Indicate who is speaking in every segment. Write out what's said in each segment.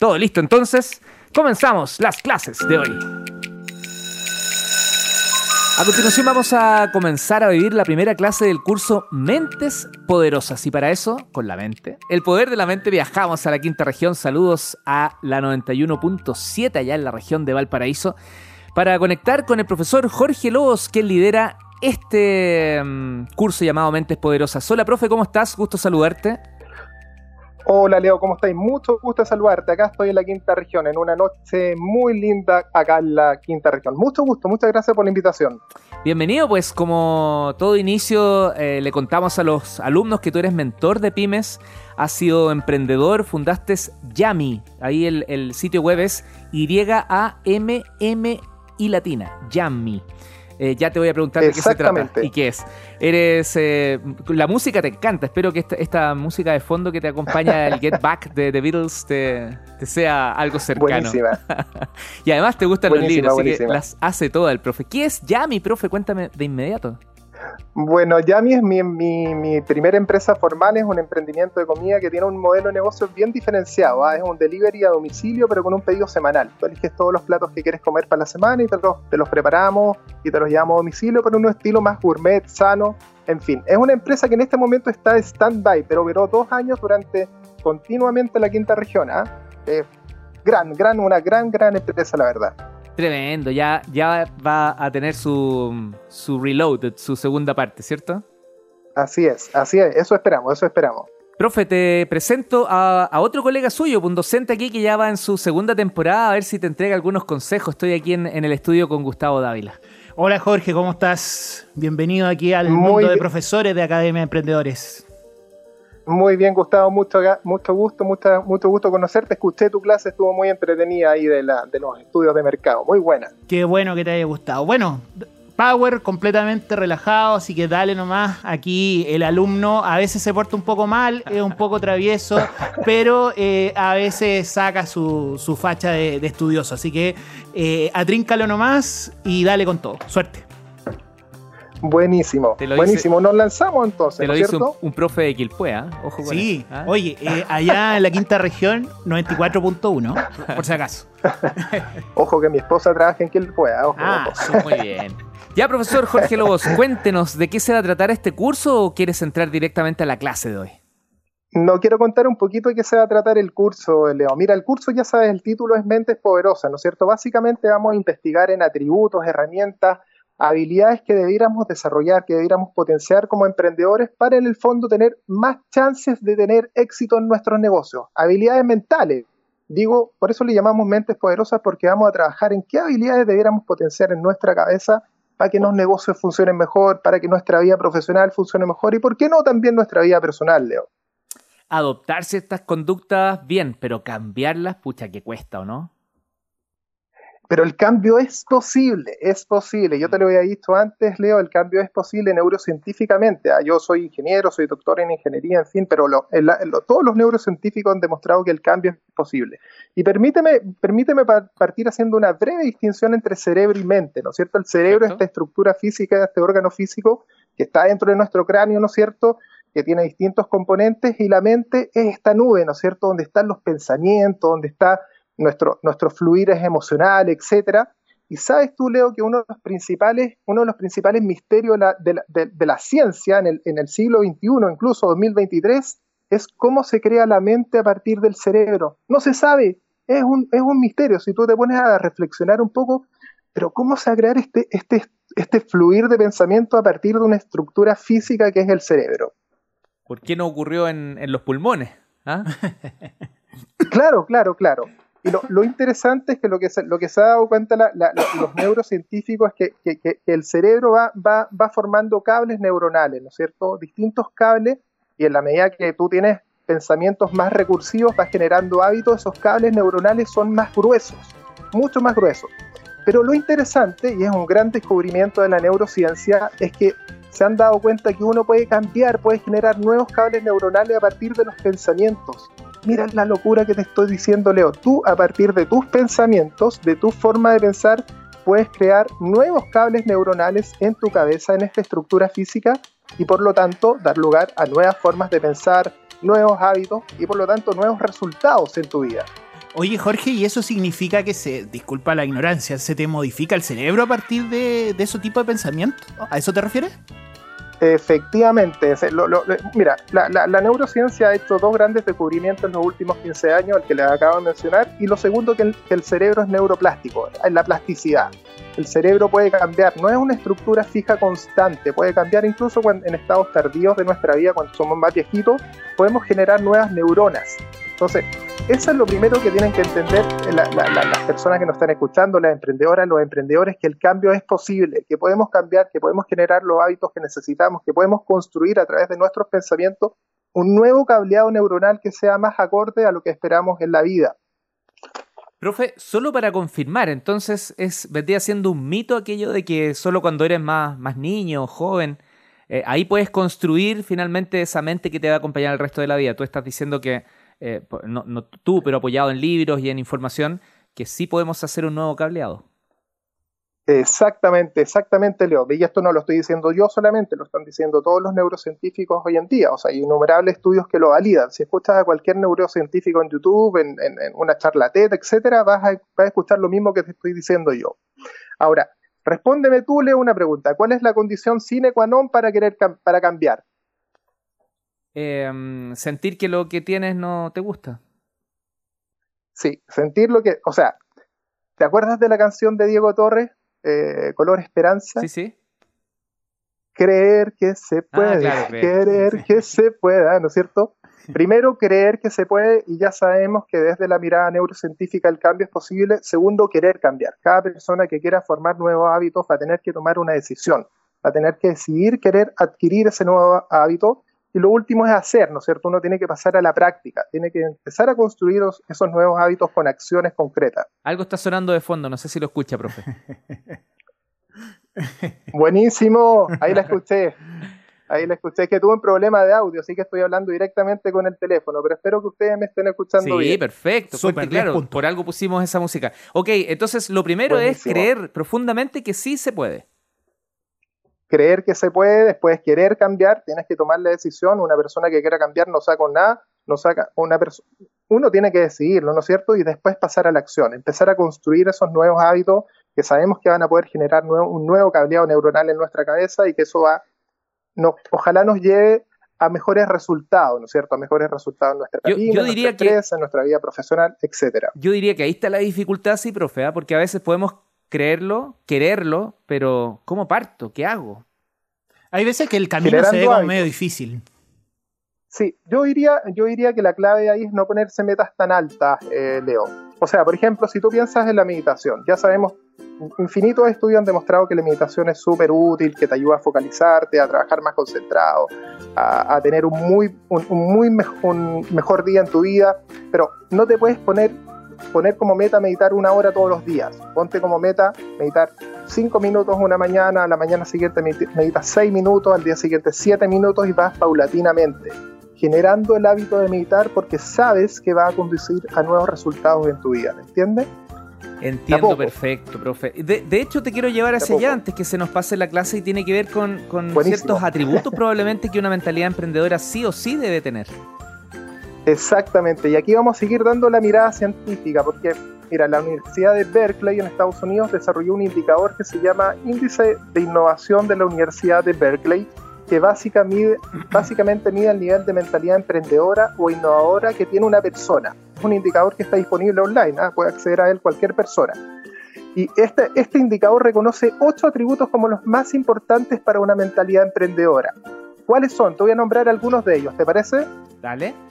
Speaker 1: Todo listo entonces. Comenzamos las clases de hoy. A continuación vamos a comenzar a vivir la primera clase del curso Mentes Poderosas y para eso, con la mente, el poder de la mente viajamos a la quinta región. Saludos a la 91.7 allá en la región de Valparaíso para conectar con el profesor Jorge Lobos, quien lidera este mm, curso llamado Mentes Poderosas. Hola, profe, ¿cómo estás? Gusto saludarte.
Speaker 2: Hola Leo, ¿cómo estáis? Mucho gusto saludarte. Acá estoy en la quinta región, en una noche muy linda acá en la quinta región. Mucho gusto, muchas gracias por la invitación.
Speaker 1: Bienvenido, pues como todo inicio eh, le contamos a los alumnos que tú eres mentor de pymes, has sido emprendedor, fundaste Yami, ahí el, sitio web es Y-A-M-M y latina, Yami. Eh, ya te voy a preguntar de qué se trata y qué es. Eres. Eh, la música te encanta. Espero que esta, música de fondo que te acompaña el Get Back de The Beatles te, sea algo cercano.
Speaker 2: Buenísima.
Speaker 1: y además te gustan los libros, así que las hace toda el profe. ¿Qué es Yami, profe? Cuéntame de inmediato.
Speaker 2: Bueno, Yami es mi, mi, primera empresa formal, es un emprendimiento de comida que tiene un modelo de negocio bien diferenciado. ¿ah? Es un delivery a domicilio, pero con un pedido semanal. Tú eliges todos los platos que quieres comer para la semana y te los, te los preparamos y te los llevamos a domicilio, pero en un estilo más gourmet, sano. En fin, es una empresa que en este momento está stand-by, pero operó dos años durante continuamente la quinta región. ¿ah? gran, gran, una gran, gran empresa, la verdad.
Speaker 1: Tremendo, ya, ya va a tener su, su reload, su segunda parte, ¿cierto?
Speaker 2: Así es, así es, eso esperamos, eso esperamos.
Speaker 1: Profe, te presento a, otro colega suyo, un docente aquí que ya va en su segunda temporada, a ver si te entrega algunos consejos. Estoy aquí en, el estudio con Gustavo Dávila.
Speaker 3: Hola Jorge, ¿cómo estás? Bienvenido aquí al mundo de profesores de Academia de Emprendedores.
Speaker 2: Muy bien, Gustavo, mucho, mucho gusto, mucho, mucho gusto conocerte. Escuché tu clase, estuvo muy entretenida ahí de, la, de los estudios de mercado. Muy buena.
Speaker 3: Qué bueno que te haya gustado. Bueno, Power completamente relajado, así que dale nomás. Aquí el alumno a veces se porta un poco mal, es un poco travieso, pero eh, a veces saca su, facha de, estudioso. Así que eh, atríncalo nomás y dale con todo. Suerte.
Speaker 2: Buenísimo, buenísimo. Nos lanzamos entonces.
Speaker 1: Te lo dice un, profe de Quilpue, ¿ah?
Speaker 3: Ojo con Sí, ¿ah? oye, eh, allá en la quinta región, 94.1, por si acaso.
Speaker 2: Ojo que mi esposa trabaja en Quilpue, ¿ah? ojo.
Speaker 1: Ah, muy bien. Ya, profesor Jorge Lobos, cuéntenos, ¿de qué se va a tratar este curso o quieres entrar directamente a la clase de hoy?
Speaker 2: No quiero contar un poquito de qué se va a tratar el curso, Leo. Mira, el curso ya sabes, el título es Mentes Poderosas, ¿no es cierto? Básicamente vamos a investigar en atributos, herramientas, habilidades que debiéramos desarrollar, que debiéramos potenciar como emprendedores para en el fondo tener más chances de tener éxito en nuestros negocios. Habilidades mentales. Digo, por eso le llamamos mentes poderosas porque vamos a trabajar en qué habilidades debiéramos potenciar en nuestra cabeza para que los negocios funcionen mejor, para que nuestra vida profesional funcione mejor y por qué no también nuestra vida personal, Leo.
Speaker 1: Adoptar ciertas conductas, bien, pero cambiarlas, pucha, que cuesta, ¿o no?
Speaker 2: Pero el cambio es posible, es posible. Yo te lo había dicho antes, Leo, el cambio es posible neurocientíficamente. Ah, yo soy ingeniero, soy doctor en ingeniería, en fin, pero todos los neurocientíficos han demostrado que el cambio es posible. Y permíteme, permíteme partir haciendo una breve distinción entre cerebro y mente, ¿no es cierto? El cerebro es esta estructura física, este órgano físico que está dentro de nuestro cráneo, ¿no es cierto? que tiene distintos componentes y la mente es esta nube, ¿no es cierto?, donde están los pensamientos, donde está nuestro, nuestro fluir es emocional, etc. Y sabes tú, Leo, que uno de los principales, uno de los principales misterios de la, ciencia en el, en el, siglo XXI, incluso 2023, es cómo se crea la mente a partir del cerebro. No se sabe, es un, es un misterio. Si tú te pones a reflexionar un poco, pero ¿cómo se va a crear este, este, este fluir de pensamiento a partir de una estructura física que es el cerebro?
Speaker 1: ¿Por qué no ocurrió en, en los pulmones? ¿Ah?
Speaker 2: claro, claro, claro. Y lo, interesante es que lo que se, lo que se ha dado cuenta los neurocientíficos es que, el cerebro va, va, va, formando cables neuronales, ¿no es cierto? Distintos cables, y en la medida que tú tienes pensamientos más recursivos, vas generando hábitos, esos cables neuronales son más gruesos, mucho más gruesos. Pero lo interesante, y es un gran descubrimiento de la neurociencia, es que se han dado cuenta que uno puede cambiar, puede generar nuevos cables neuronales a partir de los pensamientos mira la locura que te estoy diciendo, Leo. Tú, a partir de tus pensamientos, de tu forma de pensar, puedes crear nuevos cables neuronales en tu cabeza, en esta estructura física, y por lo tanto dar lugar a nuevas formas de pensar, nuevos hábitos y por lo tanto nuevos resultados en tu vida.
Speaker 3: Oye, Jorge, ¿y eso significa que se, disculpa la ignorancia, se te modifica el cerebro a partir de, de ese tipo de pensamiento? ¿A eso te refieres?
Speaker 2: Efectivamente, mira, la, neurociencia ha hecho dos grandes descubrimientos en los últimos 15 años, el que les acabo de mencionar, y lo segundo, que el, cerebro es neuroplástico, es la plasticidad. El cerebro puede cambiar, no es una estructura fija constante, puede cambiar incluso en estados tardíos de nuestra vida, cuando somos más viejitos, podemos generar nuevas neuronas. Entonces, eso es lo primero que tienen que entender las personas que nos están escuchando, las emprendedoras, los emprendedores, que el cambio es posible, que podemos cambiar, que podemos generar los hábitos que necesitamos, que podemos construir a través de nuestros pensamientos un nuevo cableado neuronal que sea más acorde a lo que esperamos en la vida.
Speaker 1: Profe, solo para confirmar, entonces es vendría siendo un mito aquello de que solo cuando eres más, más niño, joven, eh, ahí puedes construir finalmente esa mente que te va a acompañar el resto de la vida. Tú estás diciendo que eh, no, tú, pero apoyado en libros y en información, que sí podemos hacer un nuevo cableado.
Speaker 2: Exactamente, exactamente, Leo. Y esto no lo estoy diciendo yo solamente, lo están diciendo todos los neurocientíficos hoy en día. O sea, hay innumerables estudios que lo validan. Si escuchas a cualquier neurocientífico en YouTube, en, una charla TED, etcétera, vas a, vas a, escuchar lo mismo que te estoy diciendo yo. Ahora, respóndeme tú, Leo, una pregunta. ¿Cuál es la condición sine qua non para querer para cambiar?
Speaker 1: Em, sentir que lo que tienes no te gusta.
Speaker 2: Sí, sentir lo que, o sea, ¿te acuerdas de la canción de Diego Torres, eh, Color Esperanza?
Speaker 1: Sí, sí.
Speaker 2: Creer que se ah, puede, querer que se pueda, ¿no es cierto? Primero, creer que se puede y ya sabemos que desde la mirada neurocientífica el cambio es posible. Segundo, querer cambiar. Cada persona que quiera formar nuevos hábitos va a tener que tomar una decisión, va a tener que decidir querer adquirir ese nuevo hábito y lo último es hacer, ¿no es cierto? Uno tiene que pasar a la práctica, tiene que empezar a construir esos nuevos hábitos con acciones concretas.
Speaker 1: Algo está sonando de fondo, no sé si lo escucha, profe.
Speaker 2: Buenísimo, ahí la escuché. Ahí la escuché, que tuve un problema de audio, así que estoy hablando directamente con el teléfono, pero espero que ustedes me estén escuchando bien.
Speaker 1: Sí, perfecto, súper claro, por algo pusimos esa música. Ok, entonces lo primero es creer profundamente que sí se puede
Speaker 2: creer que se puede, después querer cambiar, tienes que tomar la decisión, una persona que quiera cambiar no saca nada, no saca una persona, uno tiene que decidirlo, ¿no es cierto? Y después pasar a la acción, empezar a construir esos nuevos hábitos que sabemos que van a poder generar un nuevo cableado neuronal en nuestra cabeza y que eso va, no, ojalá nos lleve a mejores resultados, ¿no es cierto? A mejores resultados en nuestra vida, en nuestra en nuestra vida profesional, etcétera.
Speaker 1: Yo diría que ahí está la dificultad, sí, profe, ¿ah? porque a veces podemos creerlo, quererlo, pero ¿cómo parto? ¿Qué hago?
Speaker 3: Hay veces que el camino se ve como medio difícil.
Speaker 2: Sí, yo diría, yo diría que la clave ahí es no ponerse metas tan altas, eh, Leo. O sea, por ejemplo, si tú piensas en la meditación, ya sabemos, infinitos estudios han demostrado que la meditación es súper útil, que te ayuda a focalizarte, a trabajar más concentrado, a, tener un muy, un, muy un mejor día en tu vida, pero no te puedes poner poner como meta meditar una hora todos los días. Ponte como meta meditar cinco minutos una mañana, a la mañana siguiente meditas seis minutos, al día siguiente siete minutos y vas paulatinamente, generando el hábito de meditar porque sabes que va a conducir a nuevos resultados en tu vida, ¿me entiendes?
Speaker 1: Entiendo perfecto, profe. De, hecho, te quiero llevar hacia allá antes que se nos pase la clase y tiene que ver con, con ciertos atributos probablemente que una mentalidad emprendedora sí o sí debe tener.
Speaker 2: Exactamente, y aquí vamos a seguir dando la mirada científica, porque, mira, la Universidad de Berkeley en Estados Unidos desarrolló un indicador que se llama Índice de Innovación de la Universidad de Berkeley, que básicamente mide el nivel de mentalidad emprendedora o innovadora que tiene una persona. Es un indicador que está disponible online, ¿ah? puede acceder a él cualquier persona. Y este, este indicador reconoce ocho atributos como los más importantes para una mentalidad emprendedora. ¿Cuáles son? Te voy a nombrar algunos de ellos, ¿te parece?
Speaker 1: Dale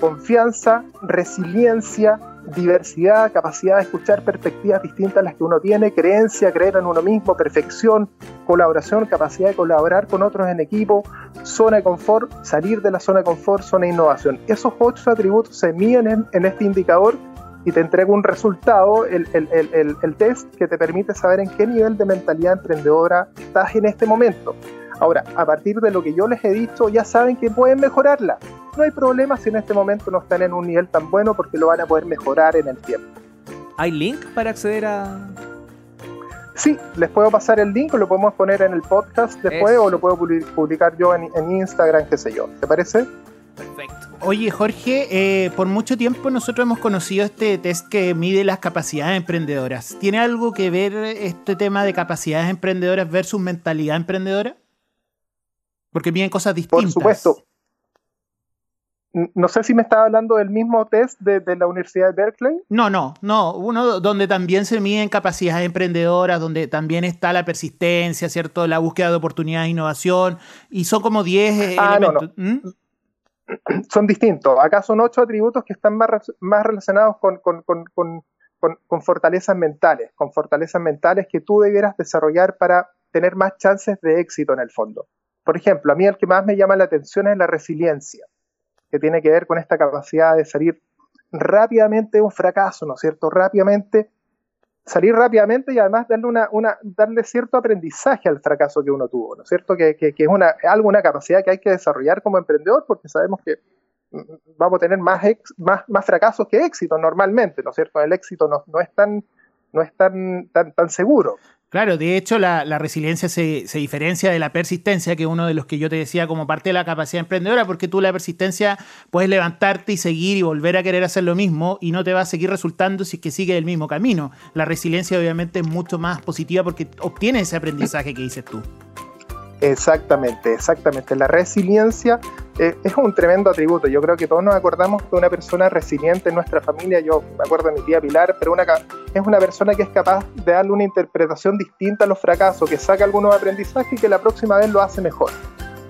Speaker 2: confianza, resiliencia, diversidad, capacidad de escuchar perspectivas distintas a las que uno tiene, creencia, creer en uno mismo, perfección, colaboración, capacidad de colaborar con otros en equipo, zona de confort, salir de la zona de confort, zona de innovación. Esos ocho atributos se miden en, este indicador y te entrega un resultado, el, test que te permite saber en qué nivel de mentalidad emprendedora estás en este momento. Ahora, a partir de lo que yo les he dicho, ya saben que pueden mejorarla no hay problema si en este momento no están en un nivel tan bueno porque lo van a poder mejorar en el tiempo.
Speaker 1: ¿Hay link para acceder a...?
Speaker 2: Sí, les puedo pasar el link, o lo podemos poner en el podcast después o lo puedo publicar yo en, en Instagram, qué sé yo. ¿Te parece?
Speaker 1: Perfecto.
Speaker 3: Oye, Jorge, eh, por mucho tiempo nosotros hemos conocido este test que mide las capacidades emprendedoras. ¿Tiene algo que ver este tema de capacidades emprendedoras versus mentalidad emprendedora? Porque miden cosas distintas.
Speaker 2: Por supuesto. No sé si me estaba hablando del mismo test de, la Universidad de Berkeley.
Speaker 3: No, no, no. Uno donde también se miden capacidades emprendedoras, donde también está la persistencia, ¿cierto? La búsqueda de oportunidades de innovación. Y son como 10 eh, ah, elementos.
Speaker 2: ¿Mm? Son distintos. Acá son 8 atributos que están más, más relacionados con, con, con, fortalezas mentales, con fortalezas mentales que tú debieras desarrollar para tener más chances de éxito en el fondo. Por ejemplo, a mí el que más me llama la atención es la resiliencia que tiene que ver con esta capacidad de salir rápidamente de un fracaso, ¿no es cierto? Rápidamente, salir rápidamente y además darle, una, una, darle cierto aprendizaje al fracaso que uno tuvo, ¿no es cierto? Que, es una, algo, una capacidad que hay que desarrollar como emprendedor porque sabemos que mm, vamos a tener más, más, más fracasos que éxitos normalmente, ¿no es cierto? El éxito no, no es tan no es tan, tan, tan seguro.
Speaker 3: Claro, de hecho la, resiliencia se, diferencia de la persistencia, que es uno de los que yo te decía como parte de la capacidad emprendedora, porque tú la persistencia puedes levantarte y seguir y volver a querer hacer lo mismo y no te va a seguir resultando si es que sigue el mismo camino. La resiliencia obviamente es mucho más positiva porque obtienes ese aprendizaje que dices tú.
Speaker 2: Exactamente, exactamente. La resiliencia eh, es un tremendo atributo. Yo creo que todos nos acordamos de una persona resiliente en nuestra familia. Yo me acuerdo de mi tía Pilar, pero una, es una persona que es capaz de darle una interpretación distinta a los fracasos, que saca algunos aprendizajes y que la próxima vez lo hace mejor.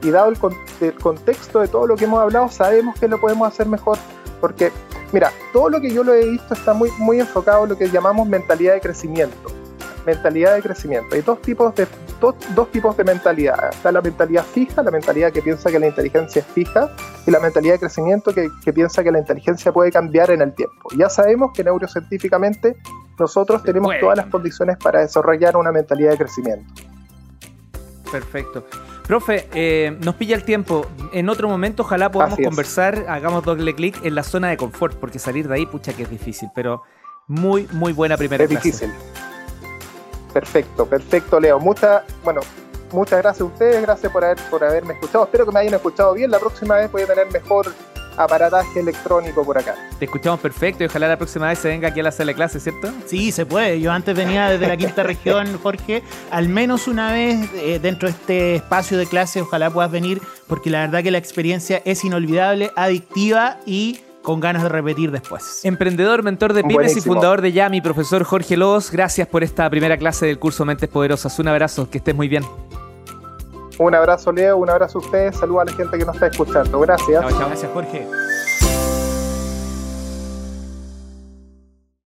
Speaker 2: Y dado el, el contexto de todo lo que hemos hablado, sabemos que lo podemos hacer mejor. Porque, mira, todo lo que yo lo he visto está muy, muy enfocado en lo que llamamos mentalidad de crecimiento mentalidad de crecimiento. Hay dos tipos de, dos, dos, tipos de mentalidad. Está la mentalidad fija, la mentalidad que piensa que la inteligencia es fija, y la mentalidad de crecimiento que, que piensa que la inteligencia puede cambiar en el tiempo. Ya sabemos que neurocientíficamente nosotros tenemos todas las condiciones para desarrollar una mentalidad de crecimiento.
Speaker 1: Perfecto. Profe, eh, nos pilla el tiempo. En otro momento, ojalá podamos conversar, hagamos doble clic en la zona de confort, porque salir de ahí, pucha que es difícil, pero muy, muy buena primera
Speaker 2: es difícil. Perfecto, perfecto, Leo. Muchas, bueno, muchas gracias a ustedes, gracias por, haber, por haberme escuchado. Espero que me hayan escuchado bien. La próxima vez voy a tener mejor aparataje electrónico por acá.
Speaker 1: Te escuchamos perfecto y ojalá la próxima vez se venga aquí a la sala de clase, ¿cierto?
Speaker 3: Sí, se puede. Yo antes venía desde la quinta región, Jorge, al menos una vez eh, dentro de este espacio de clase, ojalá puedas venir, porque la verdad que la experiencia es inolvidable, adictiva y con ganas de repetir después.
Speaker 1: Emprendedor, mentor de pymes y fundador de Yami, profesor Jorge Lobos, gracias por esta primera clase del curso Mentes Poderosas. Un abrazo, que estés muy bien.
Speaker 2: Un abrazo, Leo, un abrazo a ustedes, saludos a la gente que nos está escuchando. Gracias.
Speaker 1: Chao, chao. Gracias, Jorge.